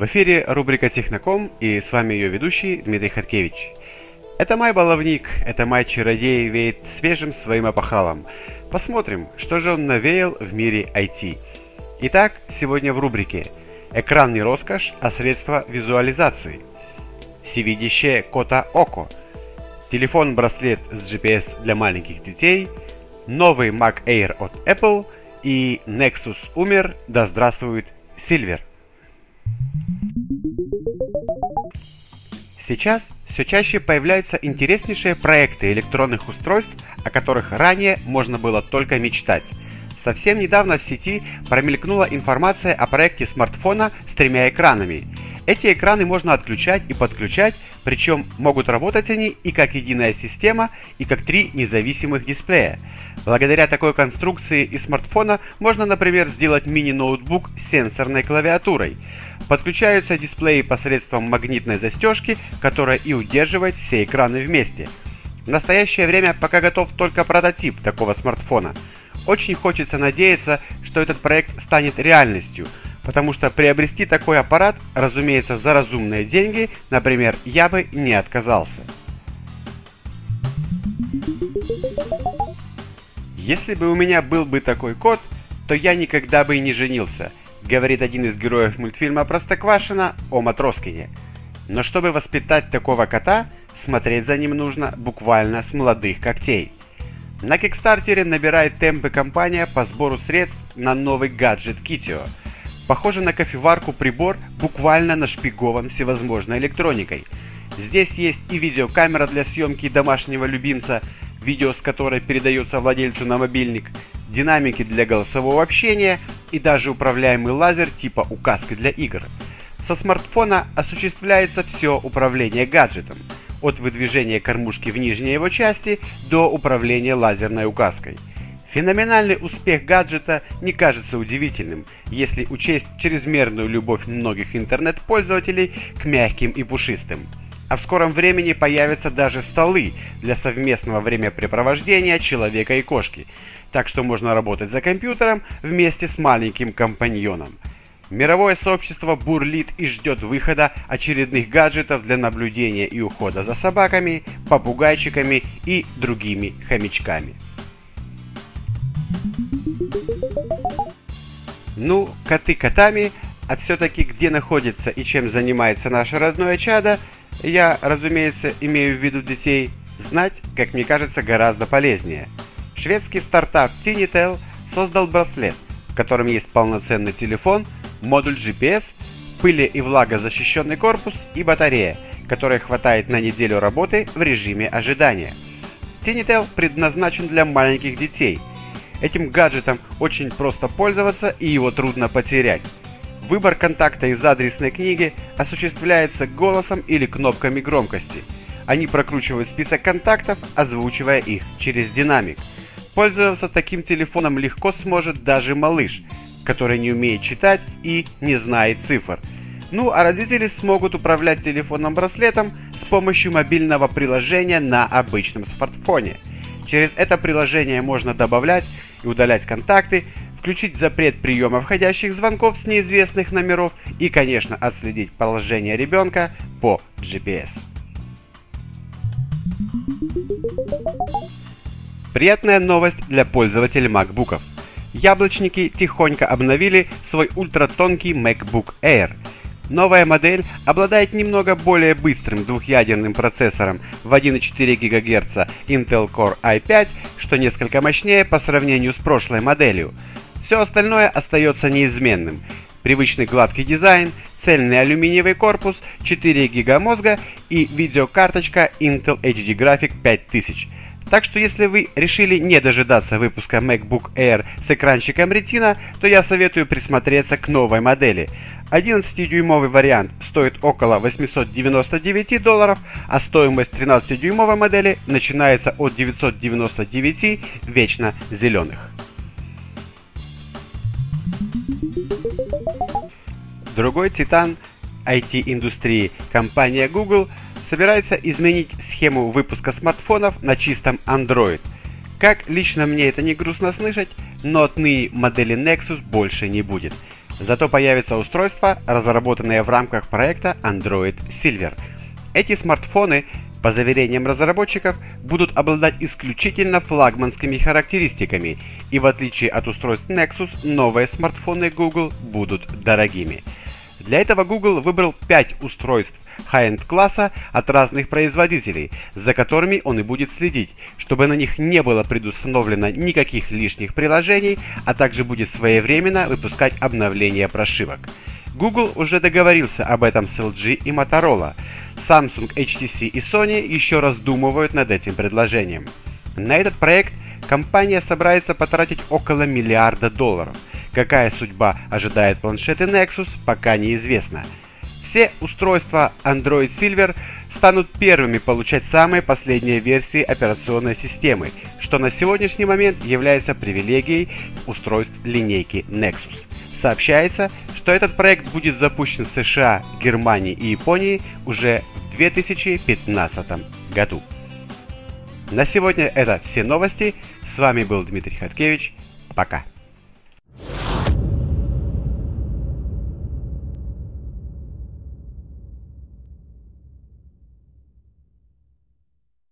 В эфире рубрика «Техноком» и с вами ее ведущий Дмитрий Хаткевич. Это май баловник, это май чародей веет свежим своим опахалом. Посмотрим, что же он навеял в мире IT. Итак, сегодня в рубрике «Экран не роскошь, а средство визуализации». Всевидящее Кота Око. Телефон-браслет с GPS для маленьких детей. Новый Mac Air от Apple. И Nexus умер, да здравствует Silver. Сейчас все чаще появляются интереснейшие проекты электронных устройств, о которых ранее можно было только мечтать. Совсем недавно в сети промелькнула информация о проекте смартфона с тремя экранами. Эти экраны можно отключать и подключать, причем могут работать они и как единая система, и как три независимых дисплея. Благодаря такой конструкции из смартфона можно, например, сделать мини-ноутбук с сенсорной клавиатурой. Подключаются дисплеи посредством магнитной застежки, которая и удерживает все экраны вместе. В настоящее время пока готов только прототип такого смартфона. Очень хочется надеяться, что этот проект станет реальностью, потому что приобрести такой аппарат, разумеется, за разумные деньги, например, я бы не отказался. Если бы у меня был бы такой кот, то я никогда бы и не женился – говорит один из героев мультфильма «Простоквашино» о Матроскине. Но чтобы воспитать такого кота, смотреть за ним нужно буквально с молодых когтей. На Кикстартере набирает темпы компания по сбору средств на новый гаджет Kitio. Похоже на кофеварку прибор, буквально нашпигован всевозможной электроникой. Здесь есть и видеокамера для съемки домашнего любимца, видео с которой передается владельцу на мобильник, динамики для голосового общения и даже управляемый лазер типа указки для игр. Со смартфона осуществляется все управление гаджетом, от выдвижения кормушки в нижней его части до управления лазерной указкой. Феноменальный успех гаджета не кажется удивительным, если учесть чрезмерную любовь многих интернет-пользователей к мягким и пушистым. А в скором времени появятся даже столы для совместного времяпрепровождения человека и кошки, так что можно работать за компьютером вместе с маленьким компаньоном. Мировое сообщество бурлит и ждет выхода очередных гаджетов для наблюдения и ухода за собаками, попугайчиками и другими хомячками. Ну, коты котами, а все-таки где находится и чем занимается наше родное чадо, я, разумеется, имею в виду детей, знать, как мне кажется, гораздо полезнее – Шведский стартап Tinitel создал браслет, в котором есть полноценный телефон, модуль GPS, пыли и влагозащищенный корпус и батарея, которой хватает на неделю работы в режиме ожидания. Tinitel предназначен для маленьких детей. Этим гаджетом очень просто пользоваться и его трудно потерять. Выбор контакта из адресной книги осуществляется голосом или кнопками громкости. Они прокручивают список контактов, озвучивая их через динамик – Пользоваться таким телефоном легко сможет даже малыш, который не умеет читать и не знает цифр. Ну а родители смогут управлять телефоном-браслетом с помощью мобильного приложения на обычном смартфоне. Через это приложение можно добавлять и удалять контакты, включить запрет приема входящих звонков с неизвестных номеров и, конечно, отследить положение ребенка по GPS. Приятная новость для пользователей MacBook'ов. Яблочники тихонько обновили свой ультратонкий MacBook Air. Новая модель обладает немного более быстрым двухъядерным процессором в 1,4 ГГц Intel Core i5, что несколько мощнее по сравнению с прошлой моделью. Все остальное остается неизменным. Привычный гладкий дизайн, цельный алюминиевый корпус, 4 ГБ мозга и видеокарточка Intel HD Graphic 5000. Так что если вы решили не дожидаться выпуска MacBook Air с экранчиком Retina, то я советую присмотреться к новой модели. 11-дюймовый вариант стоит около 899 долларов, а стоимость 13-дюймовой модели начинается от 999 вечно зеленых. Другой титан IT-индустрии, компания Google – собирается изменить схему выпуска смартфонов на чистом Android. Как лично мне это не грустно слышать, но отныне модели Nexus больше не будет. Зато появятся устройства, разработанные в рамках проекта Android Silver. Эти смартфоны по заверениям разработчиков, будут обладать исключительно флагманскими характеристиками, и в отличие от устройств Nexus, новые смартфоны Google будут дорогими. Для этого Google выбрал 5 устройств high-end класса от разных производителей, за которыми он и будет следить, чтобы на них не было предустановлено никаких лишних приложений, а также будет своевременно выпускать обновления прошивок. Google уже договорился об этом с LG и Motorola. Samsung, HTC и Sony еще раздумывают над этим предложением. На этот проект компания собирается потратить около миллиарда долларов. Какая судьба ожидает планшеты Nexus, пока неизвестно. Все устройства Android Silver станут первыми получать самые последние версии операционной системы, что на сегодняшний момент является привилегией устройств линейки Nexus. Сообщается, что этот проект будет запущен в США, Германии и Японии уже в 2015 году. На сегодня это все новости. С вами был Дмитрий Хаткевич. Пока.